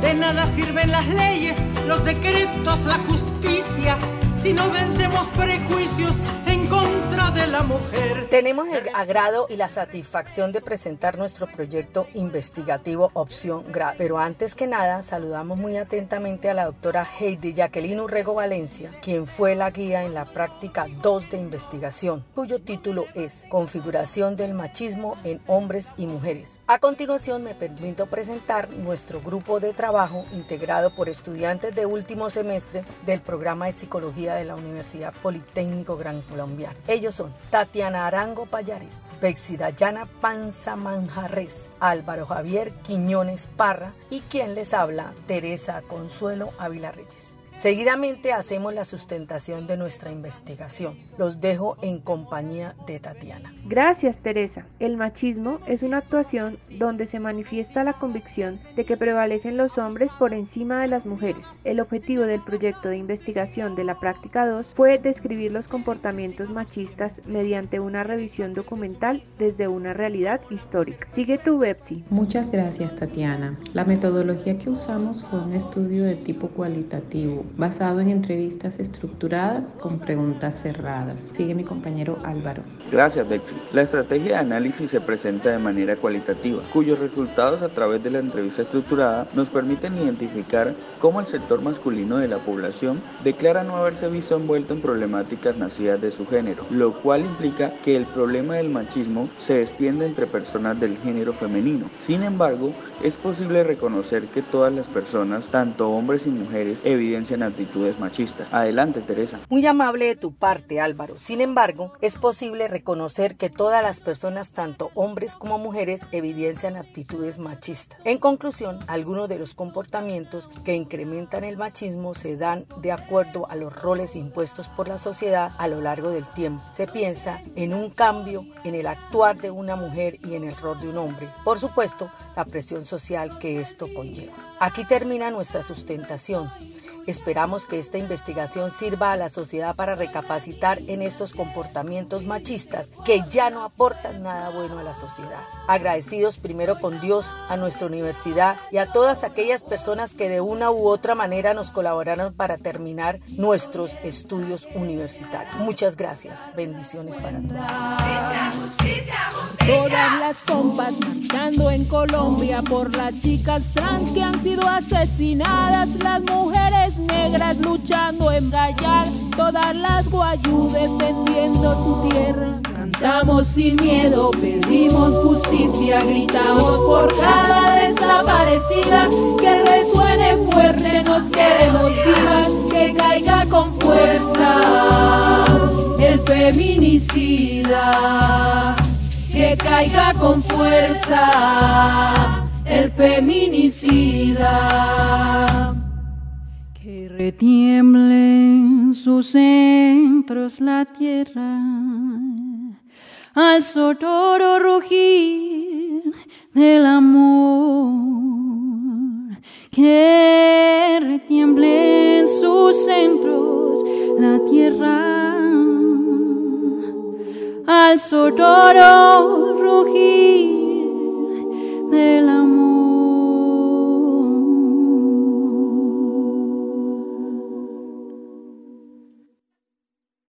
De nada sirven las leyes, los decretos, la justicia, si no vencemos prejuicios en contra de la mujer. Tenemos el agrado y la satisfacción de presentar nuestro proyecto investigativo Opción Grave. Pero antes que nada, saludamos muy atentamente a la doctora Heidi Jacqueline Urrego Valencia, quien fue la guía en la práctica 2 de investigación, cuyo título es Configuración del machismo en hombres y mujeres. A continuación me permito presentar nuestro grupo de trabajo integrado por estudiantes de último semestre del programa de psicología de la Universidad Politécnico Gran Colombia. Ellos son Tatiana Payares, Bexidayana Panza Manjarres, Álvaro Javier Quiñones Parra y quien les habla, Teresa Consuelo Ávila Reyes. Seguidamente hacemos la sustentación de nuestra investigación. Los dejo en compañía de Tatiana. Gracias, Teresa. El machismo es una actuación donde se manifiesta la convicción de que prevalecen los hombres por encima de las mujeres. El objetivo del proyecto de investigación de la práctica 2 fue describir los comportamientos machistas mediante una revisión documental desde una realidad histórica. Sigue tu Bepsi. Muchas gracias, Tatiana. La metodología que usamos fue un estudio de tipo cualitativo basado en entrevistas estructuradas con preguntas cerradas. Sigue mi compañero Álvaro. Gracias, Bexi. La estrategia de análisis se presenta de manera cualitativa, cuyos resultados a través de la entrevista estructurada nos permiten identificar cómo el sector masculino de la población declara no haberse visto envuelto en problemáticas nacidas de su género, lo cual implica que el problema del machismo se extiende entre personas del género femenino. Sin embargo, es posible reconocer que todas las personas, tanto hombres y mujeres, evidencian actitudes machistas. Adelante, Teresa. Muy amable de tu parte, Álvaro. Sin embargo, es posible reconocer que todas las personas, tanto hombres como mujeres, evidencian actitudes machistas. En conclusión, algunos de los comportamientos que incrementan el machismo se dan de acuerdo a los roles impuestos por la sociedad a lo largo del tiempo. Se piensa en un cambio en el actuar de una mujer y en el rol de un hombre. Por supuesto, la presión social que esto conlleva. Aquí termina nuestra sustentación. Esperamos que esta investigación sirva a la sociedad para recapacitar en estos comportamientos machistas que ya no aportan nada bueno a la sociedad. Agradecidos primero con Dios, a nuestra universidad y a todas aquellas personas que de una u otra manera nos colaboraron para terminar nuestros estudios universitarios. Muchas gracias. Bendiciones para todos. Todas las compas Colombia por las chicas trans que han sido asesinadas, las mujeres negras luchando en Gallar, todas las guayú defendiendo su tierra. Cantamos sin miedo, pedimos justicia, gritamos por cada desaparecida, que resuene fuerte, nos queremos vivas, que caiga con fuerza el feminicida, que caiga con fuerza el feminicida. Que retiemble en sus centros la tierra, al sonoro rugir del amor. Que retiemble en sus centros la tierra, al sonoro oh, rugir.